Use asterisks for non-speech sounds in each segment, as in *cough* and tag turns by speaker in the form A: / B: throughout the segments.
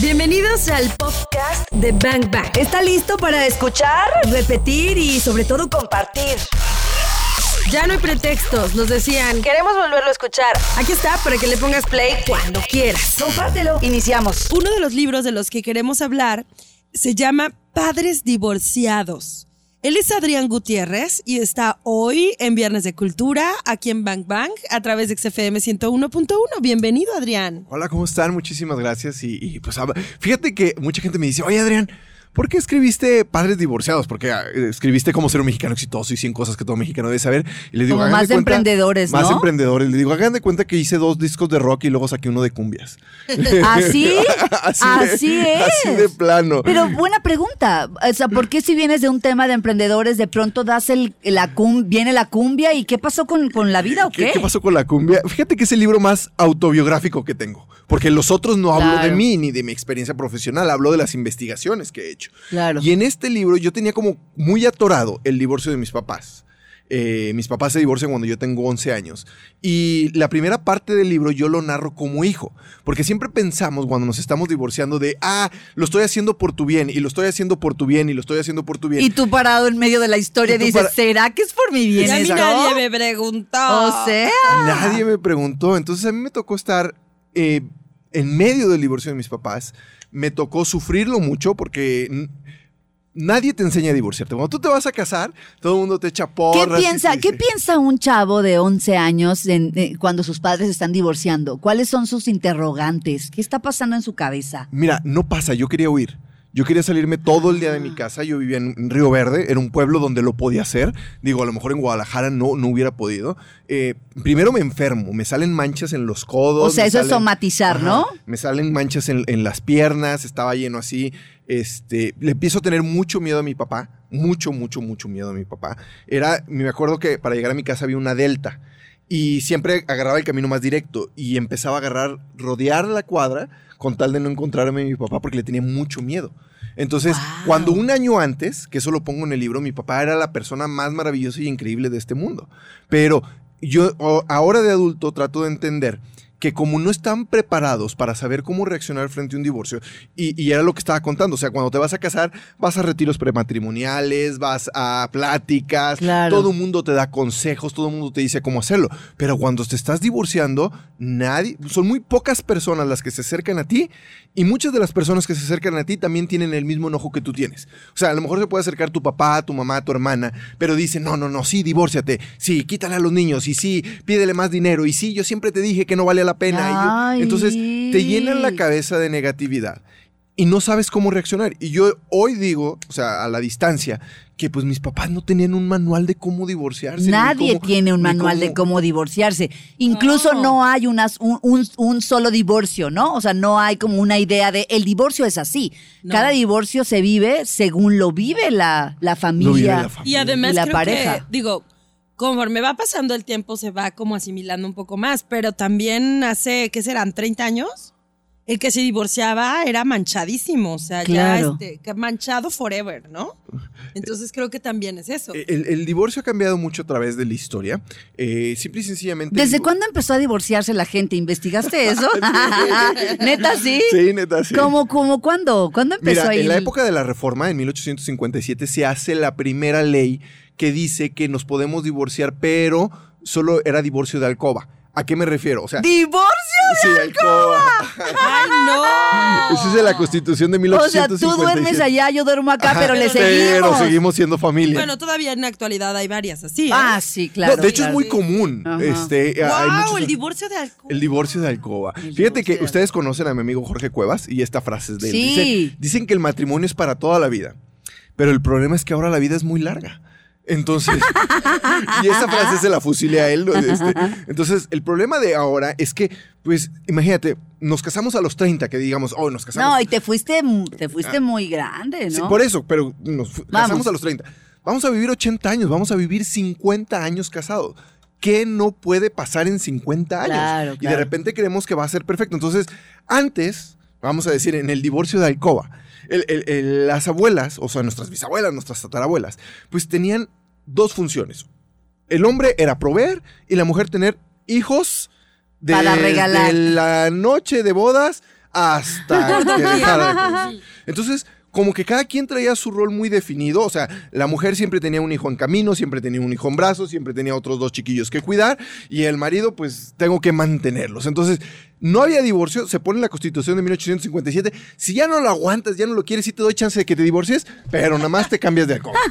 A: Bienvenidos al podcast de Bang Bang.
B: ¿Está listo para escuchar, repetir y sobre todo compartir?
A: Ya no hay pretextos, nos decían.
B: Queremos volverlo a escuchar.
A: Aquí está para que le pongas play cuando quieras.
B: Compártelo. Iniciamos.
C: Uno de los libros de los que queremos hablar se llama Padres Divorciados. Él es Adrián Gutiérrez y está hoy en Viernes de Cultura, aquí en Bang Bang, a través de XFM 101.1. Bienvenido, Adrián.
D: Hola, ¿cómo están? Muchísimas gracias. Y, y, pues fíjate que mucha gente me dice, oye, Adrián, ¿Por qué escribiste Padres Divorciados? Porque ah, escribiste como ser un mexicano exitoso y 100 cosas que todo mexicano debe saber. Y
B: les digo, como más de, emprendedores,
D: ¿no? Más emprendedores. Le digo, hagan de cuenta que hice dos discos de rock y luego saqué uno de cumbias. *laughs*
B: ¿Así? así, es. *laughs*
D: Así de *laughs* plano.
B: Pero buena pregunta. O sea, ¿por qué si vienes de un tema de emprendedores, de pronto das el, la cum, viene la cumbia y qué pasó con, con la vida o qué?
D: qué? pasó con la cumbia? Fíjate que es el libro más autobiográfico que tengo. Porque los otros no hablo de mí ni de mi experiencia profesional, hablo de las investigaciones que he hecho.
B: Claro.
D: Y en este libro yo tenía como muy atorado el divorcio de mis papás. Eh, mis papás se divorcian cuando yo tengo 11 años. Y la primera parte del libro yo lo narro como hijo. Porque siempre pensamos cuando nos estamos divorciando de, ah, lo estoy haciendo por tu bien, y lo estoy haciendo por tu bien, y lo estoy haciendo por tu bien.
B: Y tú parado en medio de la historia dices, ¿será que es por mi bien?
C: a mí nadie me preguntó.
B: O sea.
D: Nadie me preguntó. Entonces a mí me tocó estar eh, en medio del divorcio de mis papás, me tocó sufrirlo mucho porque nadie te enseña a divorciarte. Cuando tú te vas a casar, todo el mundo te echa porras.
B: ¿Qué piensa, ¿qué piensa un chavo de 11 años eh, cuando sus padres están divorciando? ¿Cuáles son sus interrogantes? ¿Qué está pasando en su cabeza?
D: Mira, no pasa, yo quería huir. Yo quería salirme todo el día de mi ah. casa. Yo vivía en Río Verde, era un pueblo donde lo podía hacer. Digo, a lo mejor en Guadalajara no, no hubiera podido. Eh, primero me enfermo, me salen manchas en los codos.
B: O sea, eso es somatizar, ¿no?
D: Me salen manchas en, las piernas, estaba lleno así. Este, le empiezo a tener mucho miedo a mi papá. Mucho, mucho, mucho miedo a mi papá. Era, me acuerdo que para llegar a mi casa había una delta. Y siempre agarraba el camino más directo y empezaba a agarrar, rodear la cuadra con tal de no encontrarme a mi papá porque le tenía mucho miedo. Entonces, cuando un año antes, que eso lo pongo en el libro, mi papá era la persona más maravillosa y increíble de este mundo. Pero yo ahora de adulto trato de entender que como no están preparados para saber cómo reaccionar frente a un divorcio, y, era lo que estaba contando, o sea, cuando te vas a casar, vas a retiros prematrimoniales, vas a pláticas, todo el mundo te da consejos, todo el mundo te dice cómo hacerlo, pero cuando te estás divorciando, nadie, son muy pocas personas las que se acercan a ti, y muchas de las personas que se acercan a ti también tienen el mismo enojo que tú tienes. O sea, a lo mejor se puede acercar tu papá, tu mamá, tu hermana, pero dicen, no, no, no, sí, divórciate, sí, quítale a los niños, y sí, pídele más dinero, y sí, yo siempre te dije que no vale la pena. entonces te llenan la cabeza de negatividad y no sabes cómo reaccionar. Y yo hoy digo, o sea, a la distancia, que pues mis papás no tenían un manual de cómo divorciarse.
B: Nadie tiene un manual de cómo divorciarse. Incluso no, hay unas, un, solo divorcio, ¿no? O sea, no hay como una idea de el divorcio es así. Cada divorcio se vive según lo vive la, la, familia,
C: Y además la pareja. digo, conforme va pasando el tiempo se va como asimilando un poco más, pero también hace, ¿qué serán? ¿30 años? El que se divorciaba era manchadísimo, o sea, ya este, manchado forever, ¿no? Entonces creo que también es eso.
D: El, divorcio ha cambiado mucho a través de la historia. Eh, simple y sencillamente.
B: ¿Desde cuándo empezó a divorciarse la gente? ¿Investigaste eso? *laughs* *laughs* ¿Neta sí?
D: Sí, neta sí.
B: ¿Cómo, cómo, cuándo? ¿Cuándo empezó
D: Mira, En la época de la reforma, en 1857, se hace la primera ley que dice que nos podemos divorciar, pero solo era divorcio de alcoba. ¿A qué me refiero? O sea,
B: ¡Divorcio de alcoba!
C: ¡Ay, no!
D: Esa es de la Constitución de 1857. O sea,
B: tú duermes allá, yo duermo acá, pero le seguimos.
D: Pero seguimos siendo familia.
C: Bueno, todavía en la actualidad hay varias así. ¿eh?
B: Ah, sí, claro.
D: de hecho, es muy común. Este,
C: wow, el divorcio de alcoba.
D: El divorcio de alcoba. Fíjate que ustedes conocen a mi amigo Jorge Cuevas y esta frase es de él.
B: Sí.
D: dicen que el matrimonio es para toda la vida. Pero el problema es que ahora la vida es muy larga. Entonces, y esa frase se la fusilé a él. Este, entonces, el problema de ahora es que, pues, imagínate, nos casamos a los 30, que digamos, oh, nos casamos.
B: No, y te fuiste, te fuiste ah. muy grande, ¿no?
D: Sí, por eso, pero nos casamos a los 30. Vamos a vivir 80 años, vamos a vivir 50 años casados. ¿Qué no puede pasar en 50 años? Y de repente creemos que va a ser perfecto. Entonces, antes, vamos a decir, en el divorcio de Alcoba, las abuelas, o sea, nuestras bisabuelas, nuestras tatarabuelas, pues tenían dos funciones. El hombre era proveer y la mujer tener hijos de,
B: Para regalar.
D: de la noche de bodas hasta *laughs* que dejara de. Entonces, como que cada quien traía su rol muy definido. O sea, la mujer siempre tenía un hijo en camino, siempre tenía un hijo en brazos, siempre tenía otros dos chiquillos que cuidar. Y el marido, pues, tengo que mantenerlos. Entonces, no había divorcio, se pone la constitución de 1857. Si ya no lo aguantas, ya no lo quieres, sí te doy chance de que te divorcies, pero nada más te cambias de alcoba. *laughs*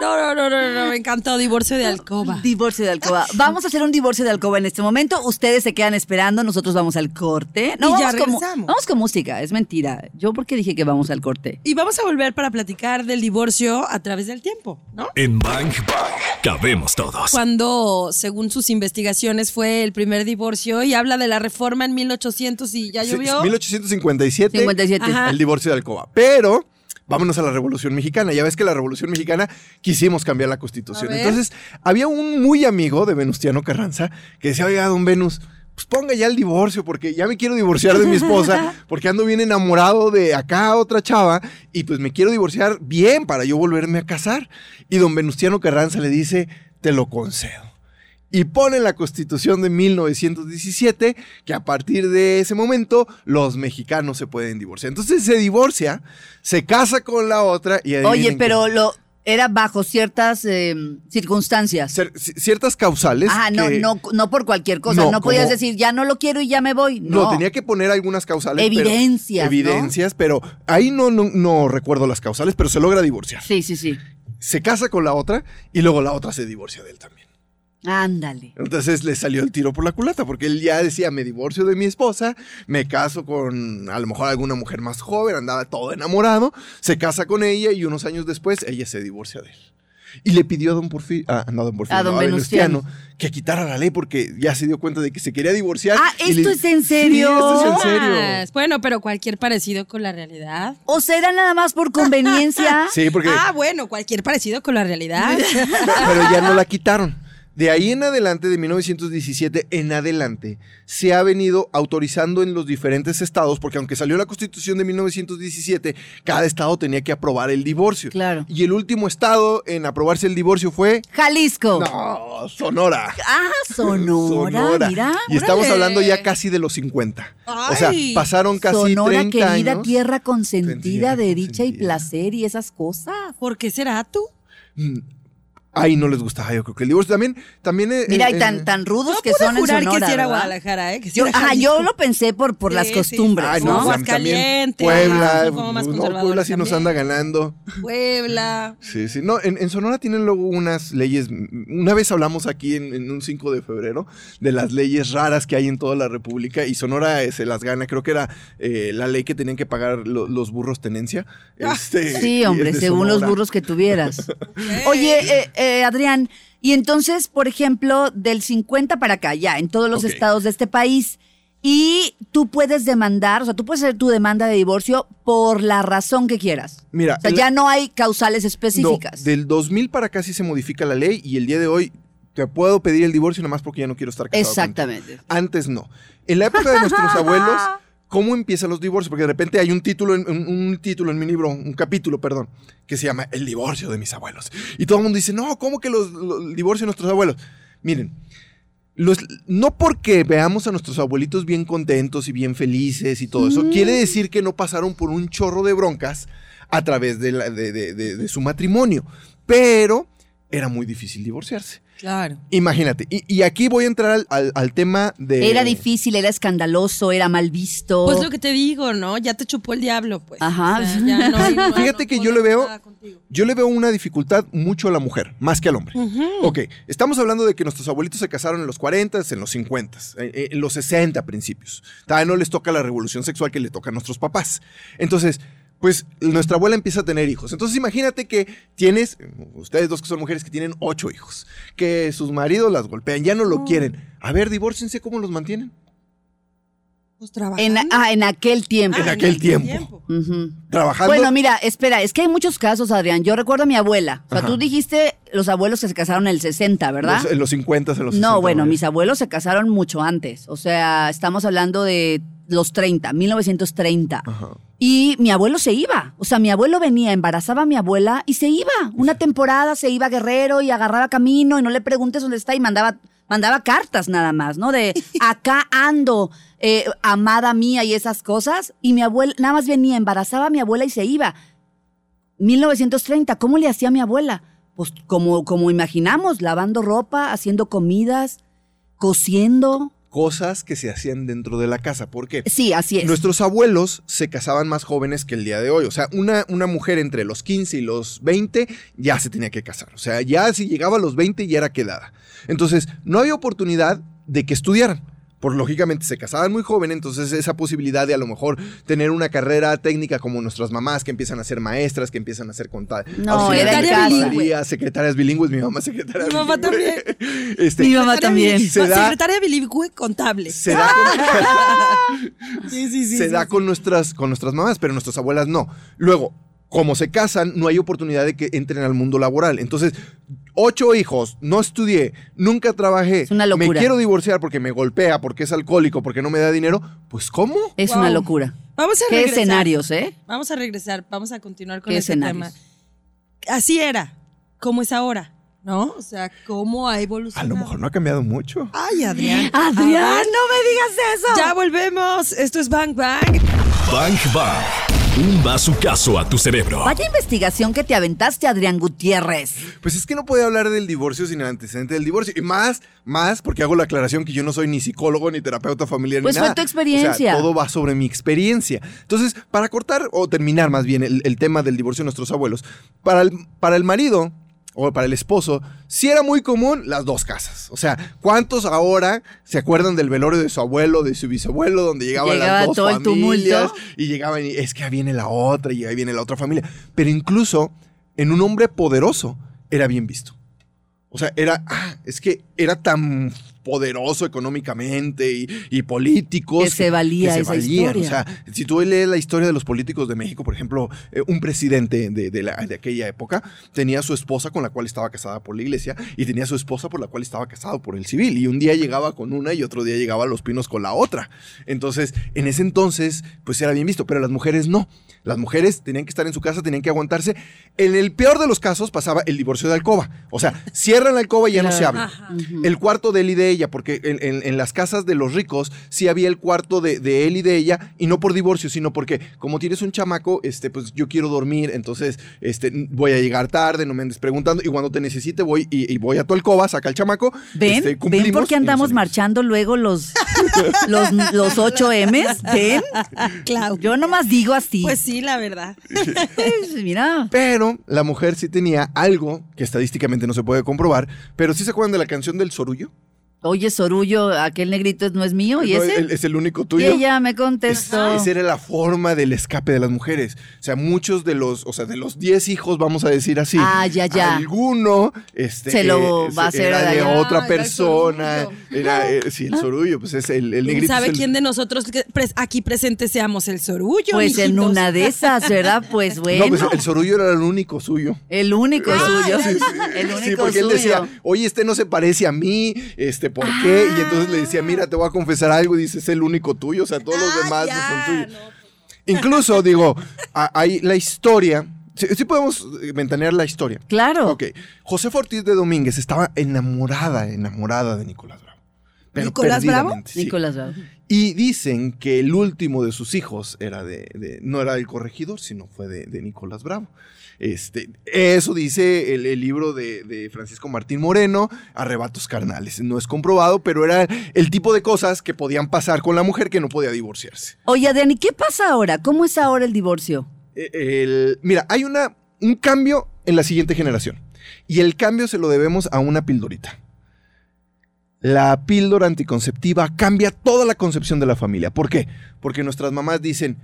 C: No, no, no, no, no, me encantó divorcio de alcoba.
B: Divorcio de alcoba. Vamos a hacer un divorcio de alcoba en este momento. Ustedes se quedan esperando, nosotros vamos al corte. No,
C: Y ya
B: vamos, con,
C: regresamos.
B: vamos con música, es mentira. Yo porque dije que vamos al corte.
C: Y vamos a volver para platicar del divorcio a través del tiempo, ¿no?
E: En Bang Bang cabemos todos.
C: Cuando, según sus investigaciones, fue el primer divorcio y habla de la reforma en 1800 y ya
D: Sí,
C: llovió.
D: 1857.
B: 57.
C: Ajá.
D: el divorcio de Alcoba. Pero vámonos a la Revolución Mexicana. Ya ves que la Revolución Mexicana quisimos cambiar la Constitución. Entonces, había un muy amigo de Venustiano Carranza que decía, oiga, don Venus, pues ponga ya el divorcio, porque ya me quiero divorciar de mi esposa, *laughs* porque ando bien enamorado de acá otra chava, y pues me quiero divorciar bien para yo volverme a casar. Y don Venustiano Carranza le dice, te lo concedo y pone en la constitución de 1917 que a partir de ese momento los mexicanos se pueden divorciar. Entonces se divorcia, se casa con la otra y
B: Oye, pero lo era bajo ciertas eh, circunstancias.
D: Ciertas causales.
B: Ajá, no,
D: que-
B: no, no por cualquier cosa.
D: No,
B: No, podías
D: como-
B: decir, ya no lo quiero y ya me voy.
D: No,
B: No,
D: tenía que poner algunas causales. pero-
B: Evidencias, ¿no?
D: evidencias, pero ahí no, no, no recuerdo las causales, pero se logra divorciar.
B: Sí, sí, sí.
D: Se casa con la otra y luego la otra se divorcia de él también.
B: Ándale.
D: Entonces le salió el tiro por la culata, porque él ya decía, me divorcio de mi esposa, me caso con a lo mejor alguna mujer más joven, andaba todo enamorado, se casa con ella y unos años después ella se divorcia de él. Y le pidió a don Porfirio, ah, no a don Porfirio,
B: A don
D: no,
B: Venustiano.
D: que quitara la ley porque ya se dio cuenta de que se quería divorciar.
B: Ah, ¿esto
D: le-
B: es en
D: Sí,
B: serio?
D: esto es en serio.
C: Más. Bueno, pero cualquier parecido con la realidad.
B: O será nada más por conveniencia. *laughs*
D: Sí, porque
C: Ah, bueno, cualquier parecido con la realidad. *laughs*
D: pero ya no la quitaron. De ahí en adelante, de 1917 en adelante, se ha venido autorizando en los diferentes estados, porque aunque salió la constitución de 1917, cada estado tenía que aprobar el divorcio.
B: Claro.
D: Y el último estado en aprobarse el divorcio fue...
B: Jalisco.
D: No, Sonora.
B: Ah, Sonora, mira.
D: Y estamos hablando ya casi de los 50. O sea,
C: Ay,
D: pasaron casi
B: Sonora,
D: 30
B: querida
D: años.
B: tierra consentida de dicha y placer y esas cosas.
C: ¿Por qué será tú?
D: Mm, Ahí no les gustaba, yo creo que el divorcio también... también eh,
B: Mira,
D: eh,
B: y tan, tan rudos que son en Sonora,
C: que sí. Guadalajara, ¿eh? Que sí
B: Yo,
C: era
B: ajá,
C: Jalisco.
B: yo lo pensé por, por las
C: Sí,
B: costumbres,
D: Ay,
B: ¿no?
D: también
C: Aguascalientes,
D: Puebla,
C: como más
D: no, Puebla sí nos anda ganando.
C: Puebla.
D: Sí, sí. No, en, en Sonora tienen luego unas leyes. Una vez hablamos aquí en, en un 5 de febrero de las leyes raras que hay en toda la República y Sonora eh, se las gana. Creo que era eh, la ley que tenían que pagar lo- los burros tenencia. Este, y
B: Sí,
D: es
B: hombre, según los burros que tuvieras. *laughs* Oye, eh, eh, Adrián, y entonces, por ejemplo, del 50 para acá, ya, en todos los estados de este país, y tú puedes demandar, o sea, tú puedes hacer tu demanda de divorcio por la razón que quieras.
D: Mira,
B: O sea,
D: la-
B: ya no hay causales
D: No,
B: específicas.
D: del 2000 para acá sí se modifica la ley y el día de hoy te puedo pedir el divorcio nada más porque ya no quiero estar casado. contigo.
B: Exactamente.
D: Antes no. En la época de nuestros abuelos, *laughs* ¿cómo empiezan los divorcios? Porque de repente hay un título, en, un, un título en mi libro, un capítulo, perdón, que se llama El divorcio de mis abuelos. Y todo el mundo dice, no, ¿cómo que los, los- el divorcio de nuestros abuelos? Miren, los- no porque veamos a nuestros abuelitos bien contentos y bien felices y todo eso, quiere decir que no pasaron por un chorro de broncas a través de, la- de- de- de- de su matrimonio. Pero era muy difícil divorciarse.
C: Claro.
D: Imagínate. Y, y aquí voy a entrar al, al- al tema de...
B: Era difícil, era escandaloso, era mal visto.
C: Pues lo que te digo, ¿no? Ya te chupó el diablo, pues.
B: Ajá.
C: O sea, ya no *laughs*
D: Fíjate
C: no
D: que yo le veo-. Yo le veo una dificultad mucho a la mujer, más que al hombre.
C: Ujú.
D: Ok, estamos hablando de que nuestros abuelitos se casaron en los 40, en los 50, en, en los 60 principios. Todavía no les toca la revolución sexual que le toca a nuestros papás. Entonces, pues nuestra abuela empieza a tener hijos. Entonces imagínate que tienes, ustedes dos que son mujeres que tienen ocho hijos, que sus maridos las golpean, ya no lo quieren. A ver, divórciense, ¿cómo los mantienen?
C: Pues trabajando.
B: en, ah, en aquel tiempo.
D: en aquel tiempo.
B: Ujú.
D: Trabajando.
B: Bueno, mira, espera, es que hay muchos casos, Adrián. Yo recuerdo a mi abuela. O sea,
D: Ajá.
B: tú dijiste los abuelos que se casaron en el 60, ¿verdad?
D: Los- en los 50, en los 60.
B: no, bueno,
D: ¿no?
B: mis abuelos se casaron mucho antes. O sea, estamos hablando de los 30, 1930.
D: Ajá.
B: Y mi abuelo se iba. O sea, mi abuelo venía, embarazaba a mi abuela y se iba. Una temporada se iba a Guerrero y agarraba camino y no le preguntes dónde está y mandaba mandaba cartas nada más, ¿no? De *laughs* acá ando, eh, amada mía y esas cosas. Y mi abuela, nada más venía, embarazaba a mi abuela y se iba. 1930, ¿cómo le hacía mi abuela? Pues como, como imaginamos, lavando ropa, haciendo comidas, cosiendo.
D: Cosas que se hacían dentro de la casa. ¿Por qué?
B: Sí, así es.
D: Nuestros abuelos se casaban más jóvenes que el día de hoy. O sea, una, una mujer entre los 15 y los 20 ya se tenía que casar. O sea, ya si llegaba a los 20 ya era quedada. Entonces, no había oportunidad de que estudiaran por lógicamente se casaban muy joven, entonces esa posibilidad de a lo mejor tener una carrera técnica como nuestras mamás que empiezan a ser maestras, que empiezan a ser contables.
B: No, era
D: bilingüe. secretarias bilingües, mi mamá secretaria
C: Mi mamá también. *laughs*
B: Este, mi mamá también.
C: Se da, secretaria bilingüe contable.
D: Se da con, *laughs* sí, sí, sí, se da con nuestras con nuestras mamás, pero nuestras abuelas no. Luego, como se casan, no hay oportunidad de que entren al mundo laboral. Entonces, ocho hijos, no estudié, nunca trabajé,
B: es una locura.
D: me quiero divorciar porque me golpea, porque es alcohólico, porque no me da dinero, pues ¿cómo?
B: Es una locura.
C: Vamos a
B: ¿Qué escenarios, eh?
C: Vamos a regresar, vamos a continuar con este tema. Así era, como es ahora. ¿No? O sea, ¿cómo ha evolucionado?
D: A lo mejor no ha cambiado mucho.
C: Ay, Adrián.
B: Adrián, no me digas eso.
C: Ya volvemos. Esto es Bang Bang.
E: Bang Bang. Un caso a tu cerebro.
B: Vaya investigación que te aventaste, Adrián Gutiérrez.
D: Pues es que no puede hablar del divorcio sin el antecedente del divorcio. Y más, más, porque hago la aclaración que yo no soy ni psicólogo, ni terapeuta familiar,
B: pues
D: ni nada.
B: Pues fue tu experiencia.
D: todo va sobre mi experiencia. Entonces, para cortar o terminar más bien el, tema del divorcio de nuestros abuelos, para el, para el marido, o para el esposo, si era muy común las dos casas. O sea, ¿cuántos ahora se acuerdan del velorio de su abuelo, de su bisabuelo, donde llegaban las dos familias y llegaban y es que ahí viene la otra y ahí viene la otra familia? Pero incluso en un hombre poderoso era bien visto. O sea, era, ah, es que era tan poderoso económicamente y, y políticos.
B: Que se valía esa historia.
D: O sea, si tú lees la historia de los políticos de México, por ejemplo, eh, un presidente de, de, aquella época tenía su esposa con la cual estaba casada por la iglesia y tenía su esposa por la cual estaba casado por el civil. Y un día llegaba con una y otro día llegaba a los pinos con la otra. Entonces, en ese entonces, pues era bien visto, pero las mujeres no. Las mujeres tenían que estar en su casa, tenían que aguantarse. En el peor de los casos pasaba el divorcio de alcoba. O sea, cierran la alcoba y ya no se habla. El cuarto de él y de ella, porque en, las casas de los ricos sí había el cuarto de, él y de ella, y no por divorcio, sino porque como tienes un chamaco, este, pues yo quiero dormir, entonces este, voy a llegar tarde, no me andes preguntando, y cuando te necesite voy y, voy a tu alcoba, saca el chamaco.
B: ¿Ven? Este, ¿Ven por qué andamos marchando luego los, los, los 8 M's? ¿Ven?
C: Claro.
B: Yo nomás digo así.
C: Pues sí, la verdad.
B: Mira.
D: Pero la mujer sí tenía algo que estadísticamente no se puede comprobar, pero sí se acuerdan de la canción del Sorullo.
B: Oye, Sorullo, aquel negrito no es mío, ¿y ese?
D: es el único tuyo.
B: Y ella me contestó.
D: esa era la forma del escape de las mujeres. O sea, muchos de los, o sea, de los 10 hijos, vamos a decir así.
B: Ah, ya, ya.
D: Alguno, este.
B: Se lo va a hacer
D: era de otra persona. Era, eh, sí, el Sorullo, pues es el, el negrito.
C: ¿Sabe quién de nosotros aquí presentes seamos el Sorullo?
B: Pues en una de esas, ¿verdad? *laughs* Pues bueno. No, pues
D: el Sorullo era el único suyo.
B: El único suyo. Sí, el único sí,
D: porque él decía, oye, este no se parece a mí, este, ¿por qué? Y entonces le decía, mira, te voy a confesar algo, y dice, es el único tuyo, o sea, todos los ah, demás no son tuyos. Incluso, *laughs* digo, hay la historia. Sí, podemos ventanear la historia.
B: Claro.
D: Ok. José Ortiz de Domínguez estaba enamorada, enamorada de Nicolás Bravo.
C: ¿Nicolás Bravo?
B: Nicolás Bravo.
D: Y dicen que el último de sus hijos era de, no era el corregidor, sino fue de Nicolás Bravo. Este, eso dice el, libro de, Francisco Martín Moreno, Arrebatos Carnales. No es comprobado, pero era el tipo de cosas que podían pasar con la mujer que no podía divorciarse.
B: Oye, Dani, ¿qué pasa ahora? ¿Cómo es ahora el divorcio?
D: Eh, mira, hay una, un cambio en la siguiente generación. Y el cambio se lo debemos a una pildorita. La píldora anticonceptiva cambia toda la concepción de la familia. ¿Por qué? Porque nuestras mamás dicen,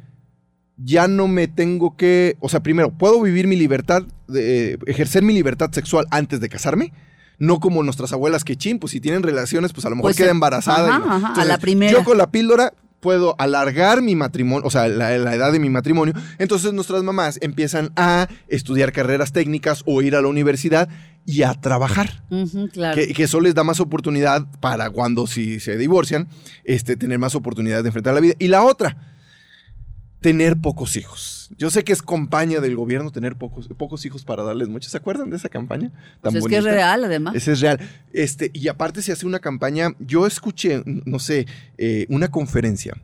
D: ya no me tengo que, o sea, primero, puedo vivir mi libertad, de, ejercer mi libertad sexual antes de casarme. No como nuestras abuelas que chin, pues si tienen relaciones, pues a lo mejor pues, queda embarazada.
B: a la primera.
D: Yo con la píldora puedo alargar mi matrimonio, o sea, la, edad de mi matrimonio. Entonces nuestras mamás empiezan a estudiar carreras técnicas o ir a la universidad y a trabajar.
B: claro.
D: que, que, eso les da más oportunidad para cuando si se divorcian, este, tener más oportunidad de enfrentar la vida. Y la otra, tener pocos hijos. Yo sé que es compañía del gobierno tener pocos, pocos hijos para darles muchos. ¿Se acuerdan de esa campaña?
B: Tan pues es que es real, además.
D: Ese es real. Este, y aparte se hace una campaña, yo escuché, no sé, eh, una conferencia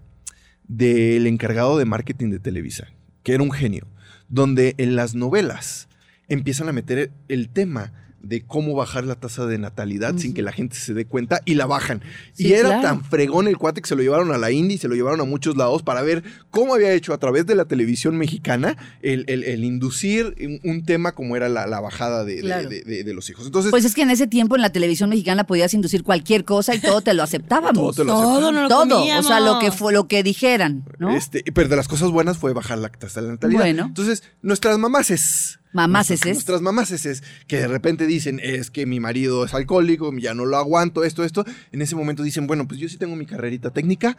D: del encargado de marketing de Televisa, que era un genio, donde en las novelas empiezan a meter el tema de cómo bajar la tasa de natalidad sin que la gente se dé cuenta y la bajan. y era tan fregón el cuate que se lo llevaron a la India y se lo llevaron a muchos lados para ver cómo había hecho a través de la televisión mexicana el, inducir un, tema como era la, bajada de, los hijos. Entonces,
B: pues es que en ese tiempo en la televisión mexicana podías inducir cualquier cosa y todo te lo aceptábamos.
C: todo, todo, no lo todo.
B: O sea, lo que fue lo que dijeran.
D: Este, pero de las cosas buenas fue bajar la tasa de natalidad. Bueno. Entonces, nuestras mamás es
B: Mamás es
D: Nuestras mamás es que de repente dicen, es que mi marido es alcohólico, ya no lo aguanto, esto, esto. En ese momento dicen, bueno, pues yo sí tengo mi carrerita técnica,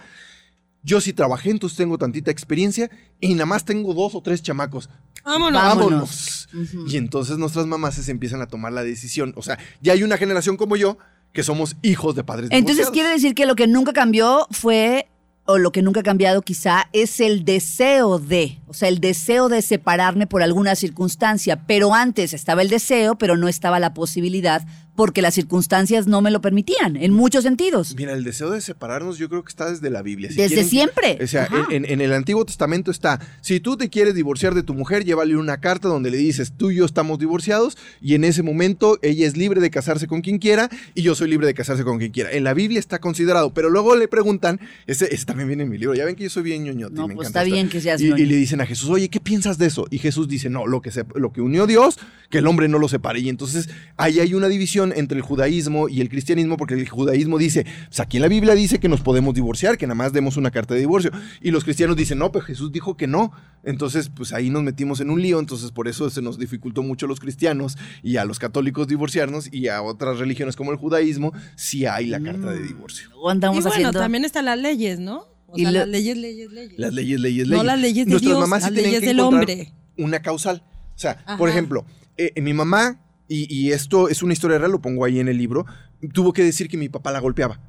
D: yo sí trabajé, entonces tengo tantita experiencia y nada más tengo dos o tres chamacos.
C: Vámonos.
D: Vámonos. Y entonces nuestras mamás se empiezan a tomar la decisión. O sea, ya hay una generación como yo que somos hijos de padres
B: Entonces quiere decir que lo que nunca cambió fue o lo que nunca ha cambiado quizá es el deseo de, o sea, el deseo de separarme por alguna circunstancia, pero antes estaba el deseo, pero no estaba la posibilidad porque las circunstancias no me lo permitían, en muchos sentidos.
D: Mira, el deseo de separarnos yo creo que está desde la Biblia.
B: desde siempre.
D: O sea, en, el Antiguo Testamento está, si tú te quieres divorciar de tu mujer, llévale una carta donde le dices, tú y yo estamos divorciados, y en ese momento ella es libre de casarse con quien quiera, y yo soy libre de casarse con quien quiera. En la Biblia está considerado, pero luego le preguntan, ese, también viene en mi libro, ya ven que yo soy bien ñoño.
B: No, me pues está bien que seas
D: y, y, le dicen a Jesús, oye, ¿qué piensas de eso? Y Jesús dice, no, lo que, se, lo que unió Dios, que el hombre no lo separe. Y entonces ahí hay una división entre el judaísmo y el cristianismo, porque el judaísmo dice, pues aquí en la Biblia dice que nos podemos divorciar, que nada más demos una carta de divorcio. Y los cristianos dicen, no, pero Jesús dijo que no. Entonces, pues ahí nos metimos en un lío, entonces por eso se nos dificultó mucho a los cristianos y a los católicos divorciarnos y a otras religiones como el judaísmo, si hay la carta de mm. divorcio.
C: y bueno, también están las leyes, ¿no? O sea, las leyes, leyes, leyes.
D: Las leyes, leyes, leyes.
C: No las leyes de Nuestras Dios, las leyes del hombre.
D: Una causal. O sea, por ejemplo, eh, mi mamá y, esto es una historia real, lo pongo ahí en el libro, tuvo que decir que mi papá la golpeaba,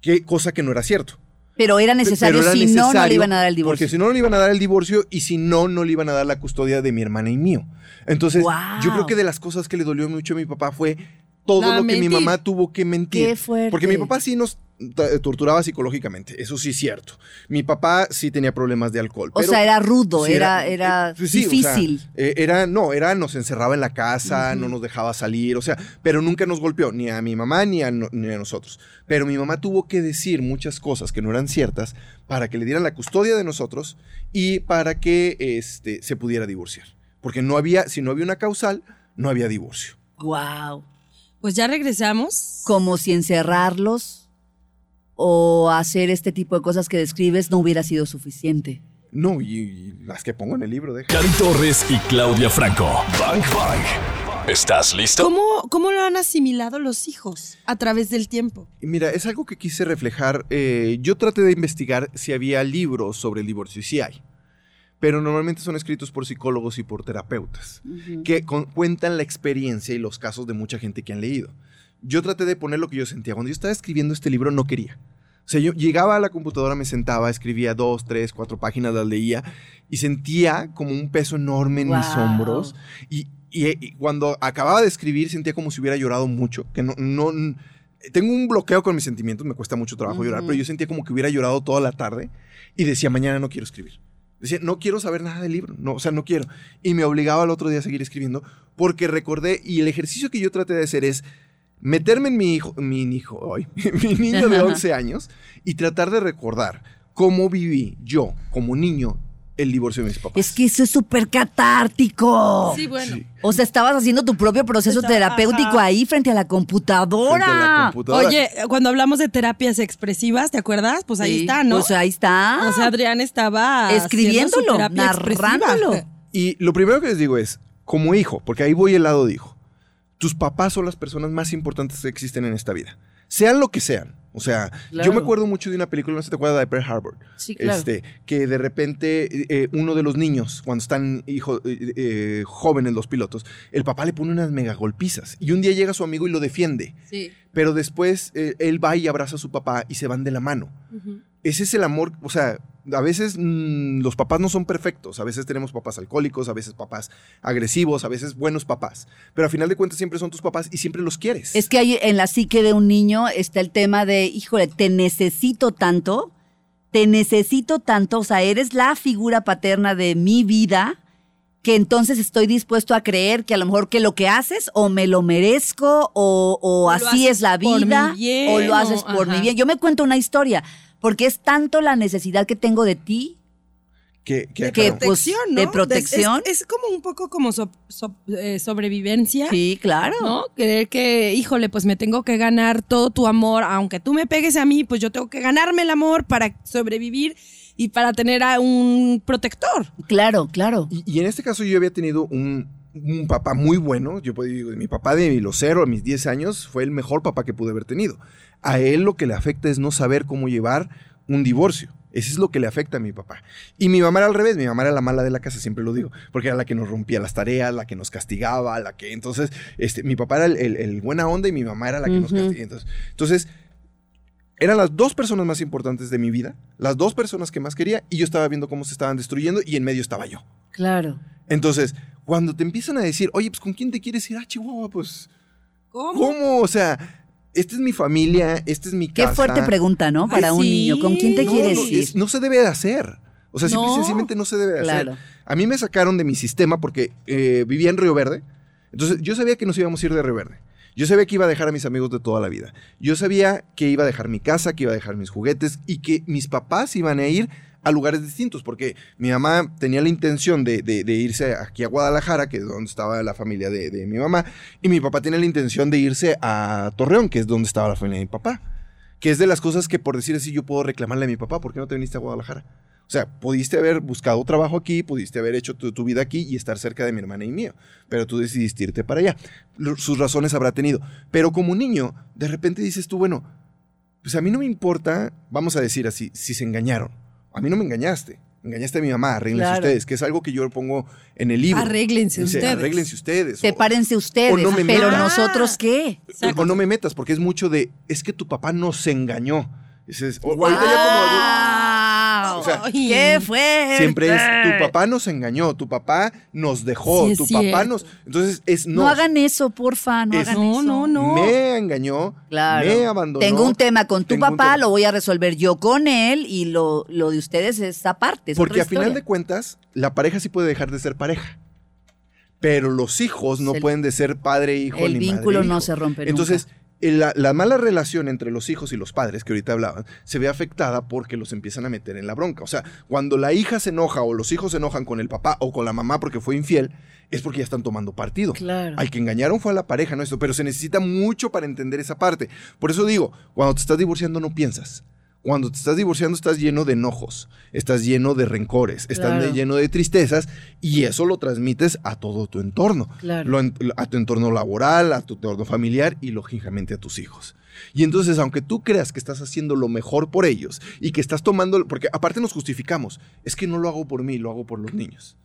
D: que, cosa que no era cierto.
B: Pero era necesario, si no, no le iban a dar el divorcio.
D: Porque si no, no le iban a dar el divorcio y si no, no le iban a dar la custodia de mi hermana y mío. Entonces, yo creo que de las cosas que le dolió mucho a mi papá fue todo lo que mi mamá tuvo que mentir.
B: Qué fuerte.
D: Porque mi papá sí nos eh, torturaba psicológicamente, eso sí es cierto. Mi papá sí tenía problemas de alcohol.
B: o sea, era rudo, era, era, eh, difícil.
D: Eh, era, no, era, nos encerraba en la casa, no nos dejaba salir, o sea, pero nunca nos golpeó, ni a mi mamá ni a, ni a nosotros. Pero mi mamá tuvo que decir muchas cosas que no eran ciertas para que le dieran la custodia de nosotros y para que este, se pudiera divorciar. Porque no había, si no había una causal, no había divorcio.
B: Wow.
C: Pues ya regresamos.
B: Como si encerrarlos o hacer este tipo de cosas que describes no hubiera sido suficiente.
D: No, y, las que pongo en el libro de...
E: Cari Torres y Claudia Franco. Bang, bang. ¿Estás listo?
C: ¿Cómo, ¿Cómo, lo han asimilado los hijos a través del tiempo?
D: Mira, es algo que quise reflejar. Eh, yo traté de investigar si había libros sobre el divorcio y si hay. Pero normalmente son escritos por psicólogos y por terapeutas que cuentan la experiencia y los casos de mucha gente que han leído yo traté de poner lo que yo sentía. Cuando yo estaba escribiendo este libro no quería. O sea, yo llegaba a la computadora, me sentaba, escribía dos, tres, cuatro páginas, las leía y sentía como un peso enorme en mis hombros. Y, cuando acababa de escribir sentía como si hubiera llorado mucho, que no, no tengo un bloqueo con mis sentimientos, me cuesta mucho trabajo llorar, pero yo sentía como que hubiera llorado toda la tarde y decía, mañana no quiero escribir. Decía, no quiero saber nada del libro, no, o sea, no quiero. Y me obligaba al otro día a seguir escribiendo porque recordé, y el ejercicio que yo traté de hacer es meterme en mi hijo, mi hijo hoy, *laughs* mi niño de *laughs* 11 años y tratar de recordar cómo viví yo como niño el divorcio de mis papás.
B: Es que eso es súper catártico.
C: Sí, bueno.
B: O sea, estabas haciendo tu propio proceso terapéutico ahí frente a la computadora.
C: Oye, cuando hablamos de terapias expresivas, ¿te acuerdas? Pues ahí está, ¿no?
B: Pues ahí está.
C: O sea, Adrián estaba
B: escribiéndolo, narrándolo.
D: Y lo primero que les digo es, como hijo, porque ahí voy el lado de hijo tus papás son las personas más importantes que existen en esta vida. Sean lo que sean. O sea, yo me acuerdo mucho de una película, no sé si te acuerdas de Pearl Harbor.
B: Sí, claro.
D: Este, que de repente eh, uno de los niños, cuando están hijo, eh, eh, jóvenes los pilotos, el papá le pone unas mega golpizas. Y un día llega su amigo y lo defiende.
C: Sí.
D: Pero después él va y abraza a su papá y se van de la mano. Ese es el amor, o sea, a veces mm, los papás no son perfectos, a veces tenemos papás alcohólicos, a veces papás agresivos, a veces buenos papás, pero a final de cuentas siempre son tus papás y siempre los quieres.
B: Es que hay en la psique de un niño está el tema de, híjole, te necesito tanto, te necesito tanto, o sea, eres la figura paterna de mi vida, que entonces estoy dispuesto a creer que a lo mejor que lo que haces o me lo merezco o, así es la vida o lo haces por mi bien. Yo me cuento una historia porque es tanto la necesidad que tengo de ti
D: que,
B: que, pues, de protección.
C: Es, como un poco como eh, sobrevivencia.
B: Sí, claro.
C: ¿No? Creer que, híjole, pues me tengo que ganar todo tu amor, aunque tú me pegues a mí, pues yo tengo que ganarme el amor para sobrevivir y para tener a un protector.
B: Claro, claro.
D: Y, en este caso yo había tenido un, un papá muy bueno. Yo puedo decir, mi papá de los cero a mis 10 años fue el mejor papá que pude haber tenido a él lo que le afecta es no saber cómo llevar un divorcio. Eso es lo que le afecta a mi papá. Y mi mamá era al revés, mi mamá era la mala de la casa, siempre lo digo, porque era la que nos rompía las tareas, la que nos castigaba, la que entonces, este, mi papá era el, buena onda y mi mamá era la que nos castigaba. Entonces, entonces, eran las dos personas más importantes de mi vida, las dos personas que más quería, y yo estaba viendo cómo se estaban destruyendo y en medio estaba yo.
B: Claro.
D: Entonces, cuando te empiezan a decir, oye, pues ¿con quién te quieres ir? Ah, Chihuahua, pues... ¿Cómo? ¿Cómo? O sea, esta es mi familia, esta es mi casa.
B: Qué fuerte pregunta, ¿no? Para un niño. ¿Con quién te quieres ir?
D: no se debe de hacer. O sea, simple sencillamente no se debe de hacer. A mí me sacaron de mi sistema porque eh, vivía en Río Verde. Entonces, yo sabía que nos íbamos a ir de Río Verde. Yo sabía que iba a dejar a mis amigos de toda la vida. Yo sabía que iba a dejar mi casa, que iba a dejar mis juguetes y que mis papás iban a ir a lugares distintos, porque mi mamá tenía la intención de, irse aquí a Guadalajara, que es donde estaba la familia de, mi mamá, y mi papá tenía la intención de irse a Torreón, que es donde estaba la familia de mi papá. Que es de las cosas que, por decir así, yo puedo reclamarle a mi papá, ¿por qué no te viniste a Guadalajara? O sea, pudiste haber buscado trabajo aquí, pudiste haber hecho tu, tu, vida aquí y estar cerca de mi hermana y mío, pero tú decidiste irte para allá. Sus razones habrá tenido. Pero como niño, de repente dices tú, bueno, pues a mí no me importa, vamos a decir así, si se engañaron a mí no me engañaste. Engañaste a mi mamá, arréglense ustedes, que es algo que yo pongo en el libro.
C: Arréglense ustedes.
D: Arréglense ustedes.
B: Sepárense ustedes. pero nosotros qué.
D: O, no me metas, porque es mucho de, es que tu papá nos engañó. Es, Ahorita ya como
B: ¿Qué fue?
D: Siempre es tu papá nos engañó, tu papá nos dejó, tu papá nos. Entonces es no.
B: No hagan eso, porfa, no hagan eso.
C: No, no,
D: Me engañó, me abandonó.
B: Tengo un tema con tu papá, lo voy a resolver yo con él y lo, lo de ustedes es aparte.
D: Porque a final de cuentas, la pareja sí puede dejar de ser pareja. Pero los hijos no pueden de ser padre, hijo,
B: el vínculo no se rompe.
D: Entonces, la, mala relación entre los hijos y los padres que ahorita hablaban se ve afectada porque los empiezan a meter en la bronca. O sea, cuando la hija se enoja o los hijos se enojan con el papá o con la mamá porque fue infiel, es porque ya están tomando partido.
B: Claro.
D: Al que engañaron fue a la pareja, no esto, pero se necesita mucho para entender esa parte. Por eso digo, cuando te estás divorciando no piensas cuando te estás divorciando estás lleno de enojos, estás lleno de rencores, estás lleno de tristezas y eso lo transmites a todo tu entorno, a tu entorno laboral, a tu entorno familiar y lógicamente a tus hijos. Y entonces, aunque tú creas que estás haciendo lo mejor por ellos y que estás tomando, porque aparte nos justificamos, es que no lo hago por mí, lo hago por los niños.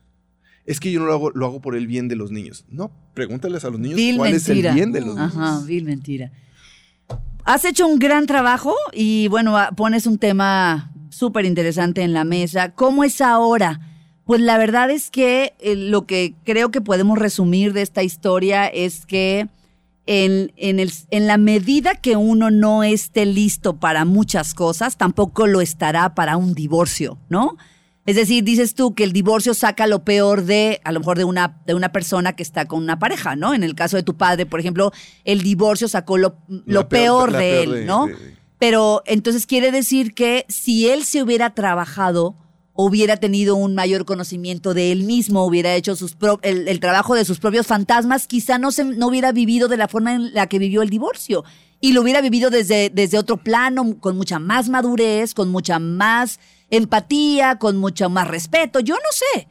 D: Es que yo no lo hago, lo hago por el bien de los niños. No, pregúntales a los niños cuál es el bien de los niños.
B: Ajá, vil mentira. Has hecho un gran trabajo y bueno, ah, pones un tema súper interesante en la mesa. ¿Cómo es ahora? Pues la verdad es que eh, lo que creo que podemos resumir de esta historia es que en, en, el, en la medida que uno no esté listo para muchas cosas, tampoco lo estará para un divorcio, ¿no? Es decir, dices tú que el divorcio saca lo peor de, a lo mejor, de una, de una persona que está con una pareja, ¿no? En el caso de tu padre, por ejemplo, el divorcio sacó lo, peor, de él, ¿no? Pero entonces quiere decir que si él se hubiera trabajado, hubiera tenido un mayor conocimiento de él mismo, hubiera hecho sus el, trabajo de sus propios fantasmas, quizá no, se, no hubiera vivido de la forma en la que vivió el divorcio. Y lo hubiera vivido desde, desde otro plano, con mucha más madurez, con mucha más empatía, con mucho más respeto, yo no sé.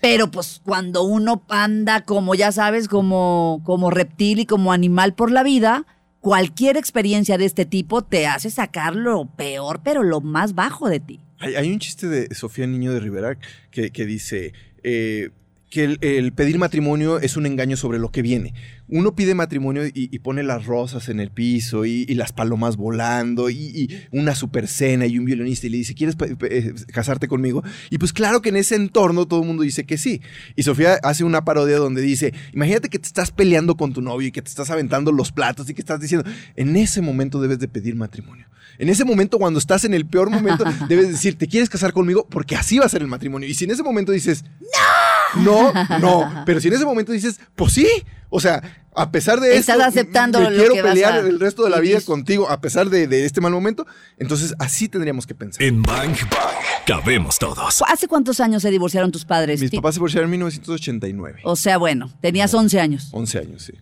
B: Pero pues cuando uno anda como ya sabes, como, como reptil y como animal por la vida, cualquier experiencia de este tipo te hace sacar lo peor, pero lo más bajo de ti.
D: Hay, un chiste de Sofía Niño de Rivera que, dice, eh, que el, pedir matrimonio es un engaño sobre lo que viene. Uno pide matrimonio y, pone las rosas en el piso y, las palomas volando y, una super cena y un violinista y le dice, ¿quieres eh, casarte conmigo? Y pues claro que en ese entorno todo el mundo dice que sí. Y Sofía hace una parodia donde dice, imagínate que te estás peleando con tu novio y que te estás aventando los platos y que estás diciendo, en ese momento debes de pedir matrimonio. En ese momento, cuando estás en el peor momento, *laughs* debes decir, ¿te quieres casar conmigo? Porque así va a ser el matrimonio. Y si en ese momento dices, ¡No! No, *laughs* no. Pero si en ese momento dices, pues sí. O sea, a pesar de
B: Estás aceptando
D: me quiero pelear el resto de la vida contigo, a pesar de, este mal momento. Entonces, así tendríamos que pensar.
E: En Bang Bang, cabemos todos.
B: ¿Hace cuántos años se divorciaron tus padres?
D: Mis papás se divorciaron en 1989.
B: O sea, bueno, tenías 11 años.
D: 11 años, sí.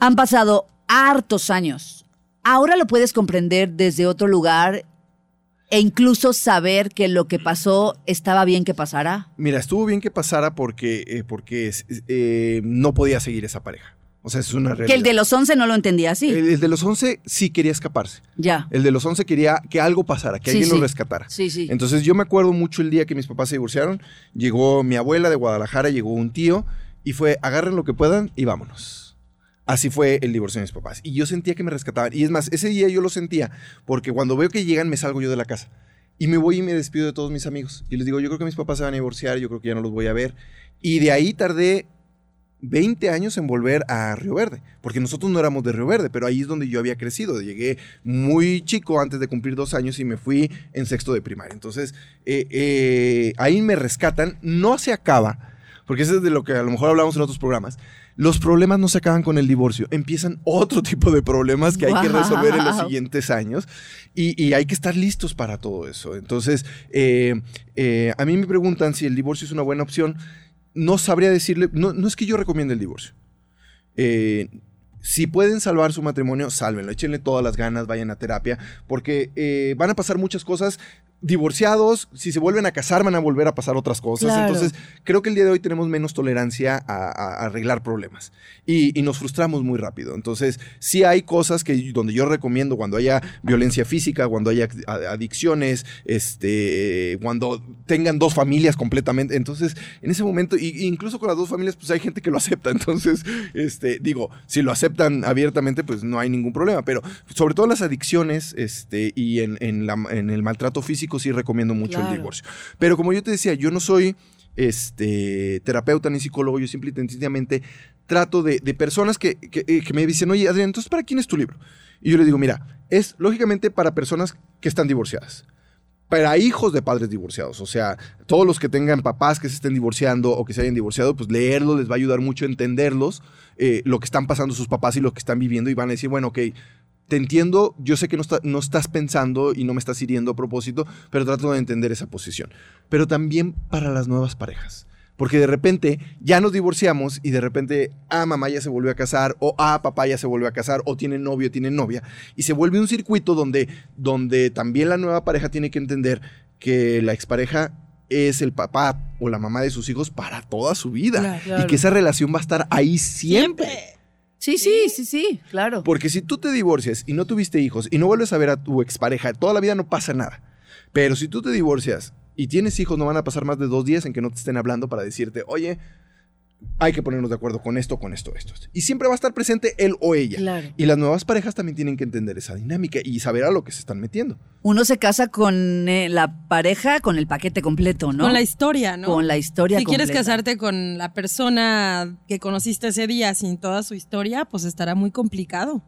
B: Han pasado hartos años ahora lo puedes comprender desde otro lugar e incluso saber que lo que pasó estaba bien que pasara?
D: Mira, estuvo bien que pasara porque, eh, porque eh, no podía seguir esa pareja. O sea, es una realidad.
B: Que el de los 11 no lo entendía así.
D: El, de los 11 sí quería escaparse.
B: Ya.
D: El de los 11 quería que algo pasara, que alguien lo rescatara.
B: Sí, sí.
D: Entonces yo me acuerdo mucho el día que mis papás se divorciaron. Llegó mi abuela de Guadalajara, llegó un tío y fue agarren lo que puedan y vámonos. Así fue el divorcio de mis papás. Y yo sentía que me rescataban. Y es más, ese día yo lo sentía porque cuando veo que llegan me salgo yo de la casa. Y me voy y me despido de todos mis amigos. Y les digo, yo creo que mis papás se van a divorciar, yo creo que ya no los voy a ver. Y de ahí tardé 20 años en volver a Río Verde, porque nosotros no éramos de Río Verde, pero ahí es donde yo había crecido. Llegué muy chico antes de cumplir dos años y me fui en sexto de primaria. Entonces, eh, eh, ahí me rescatan, no se acaba, porque eso es de lo que a lo mejor hablamos en otros programas los problemas no se acaban con el divorcio, empiezan otro tipo de problemas que hay que resolver en los siguientes años y, hay que estar listos para todo eso. Entonces, eh, eh, a mí me preguntan si el divorcio es una buena opción. No sabría decirle, no, no es que yo recomiende el divorcio. Eh, si pueden salvar su matrimonio, sálvenlo, échenle todas las ganas, vayan a terapia, porque van a pasar muchas cosas divorciados, si se vuelven a casar, van a volver a pasar otras cosas. Entonces, creo que el día de hoy tenemos menos tolerancia a, arreglar problemas y, nos frustramos muy rápido. Entonces, sí hay cosas que donde yo recomiendo cuando haya violencia física, cuando haya adicciones, este, cuando tengan dos familias completamente. Entonces, en ese momento, incluso con las dos familias, pues hay gente que lo acepta. *laughs* Entonces, este, digo, si lo aceptan abiertamente, pues no hay ningún problema. Pero sobre todo las adicciones, este, y en, en el maltrato físico sí recomiendo mucho el divorcio. Pero como yo te decía, yo no soy este, terapeuta ni psicólogo, yo simple y sencillamente trato de, personas que, eh, que, me dicen, oye, Adrián, entonces, ¿para quién es tu libro? Y yo le digo, mira, es lógicamente para personas que están divorciadas. Para hijos de padres divorciados, o sea, todos los que tengan papás que se estén divorciando o que se hayan divorciado, pues leerlo les va a ayudar mucho a entenderlos, eh, lo que están pasando sus papás y lo que están viviendo y van a decir, bueno, ok, te entiendo, yo sé que no, no, estás pensando y no me estás hiriendo a propósito, pero trato de entender esa posición. Pero también para las nuevas parejas. Porque de repente ya nos divorciamos y de repente, ah, mamá ya se volvió a casar, o ah, papá ya se volvió a casar, o tiene novio, tiene novia. Y se vuelve un circuito donde, donde también la nueva pareja tiene que entender que la expareja es el papá o la mamá de sus hijos para toda su vida. Y que esa relación va a estar ahí siempre.
B: Sí, sí, sí, sí, claro.
D: Porque si tú te divorcias y no tuviste hijos y no vuelves a ver a tu expareja, toda la vida no pasa nada. Pero si tú te divorcias y tienes hijos, no van a pasar más de dos días en que no te estén hablando para decirte, oye, hay que ponernos de acuerdo con esto, con esto, esto. Y siempre va a estar presente él o ella. Y las nuevas parejas también tienen que entender esa dinámica y saber a lo que se están metiendo.
B: Uno se casa con eh, la pareja con el paquete completo, ¿no?
C: Con la historia, ¿no?
B: Con la historia
C: Si quieres casarte con la persona que conociste ese día sin toda su historia, pues estará muy complicado.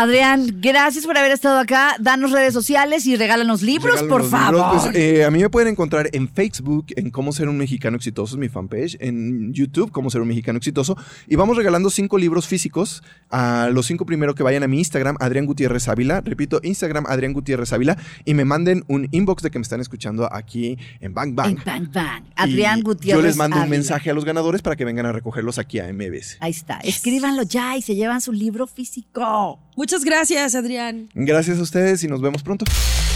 B: Adrián, gracias por haber estado acá. Danos redes sociales y regálanos libros, por favor.
D: Pues, eh, a mí me pueden encontrar en Facebook, en Cómo ser un mexicano exitoso, es mi fanpage, en YouTube, Cómo ser un mexicano exitoso. Y vamos regalando cinco libros físicos a los cinco primeros que vayan a mi Instagram, Adrián Gutiérrez Ávila. Repito, Instagram, Adrián Gutiérrez Ávila. Y me manden un inbox de que me están escuchando aquí en Bang Bang.
B: En Bang Bang. Adrián Gutiérrez
D: Yo les mando un mensaje a los ganadores para que vengan a recogerlos aquí a MBS.
B: Ahí está. Escríbanlo ya y se llevan su libro físico.
C: Muchas gracias, Adrián.
D: Gracias a ustedes y nos vemos pronto.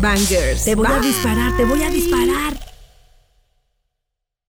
C: Bangers.
B: Te voy a disparar, te voy a disparar.